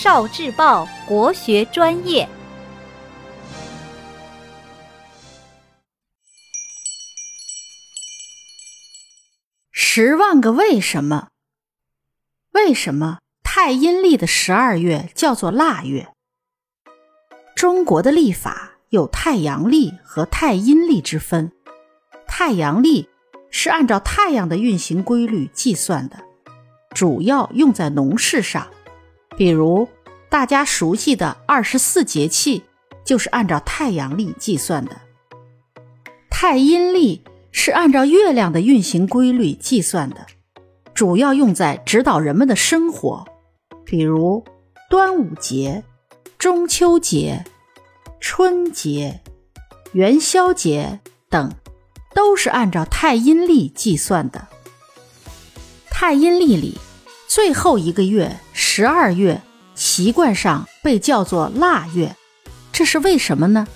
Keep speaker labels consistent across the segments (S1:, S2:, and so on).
S1: 少智报国学专业。
S2: 十万个为什么？为什么太阴历的十二月叫做腊月？中国的历法有太阳历和太阴历之分。太阳历是按照太阳的运行规律计算的，主要用在农事上，比如大家熟悉的二十四节气就是按照太阳历计算的。太阴历。是按照月亮的运行规律计算的，主要用在指导人们的生活，比如端午节、中秋节、春节、元宵节等，都是按照太阴历计算的。太阴历里最后一个月十二月，习惯上被叫做腊月，这是为什么呢？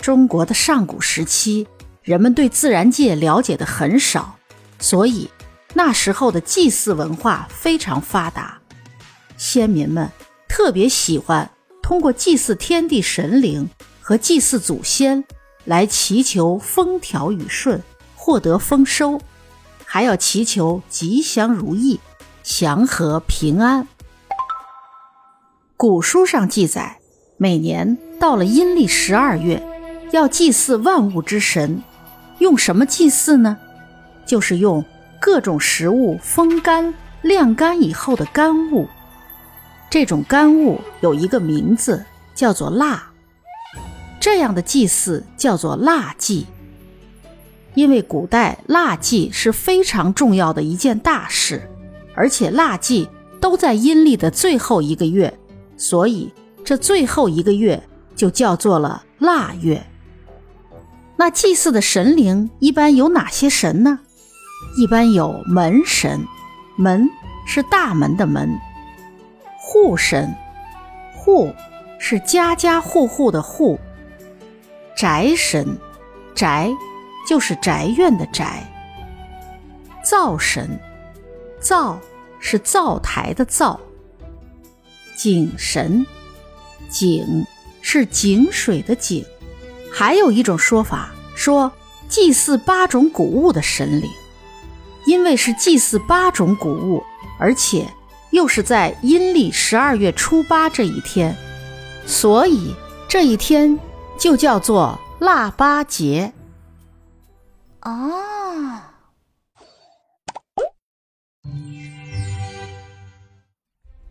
S2: 中国的上古时期。人们对自然界了解的很少，所以那时候的祭祀文化非常发达。先民们特别喜欢通过祭祀天地神灵和祭祀祖先来祈求风调雨顺、获得丰收，还要祈求吉祥如意、祥和平安。古书上记载，每年到了阴历十二月，要祭祀万物之神。用什么祭祀呢？就是用各种食物风干、晾干以后的干物。这种干物有一个名字，叫做蜡。这样的祭祀叫做蜡祭。因为古代蜡祭是非常重要的一件大事，而且腊祭都在阴历的最后一个月，所以这最后一个月就叫做了腊月。那祭祀的神灵一般有哪些神呢？一般有门神，门是大门的门；户神，户是家家户户的户；宅神，宅就是宅院的宅；灶神，灶是灶台的灶；井神，井是井水的井。还有一种说法说，祭祀八种谷物的神灵，因为是祭祀八种谷物，而且又是在阴历十二月初八这一天，所以这一天就叫做腊八节。
S1: 哦，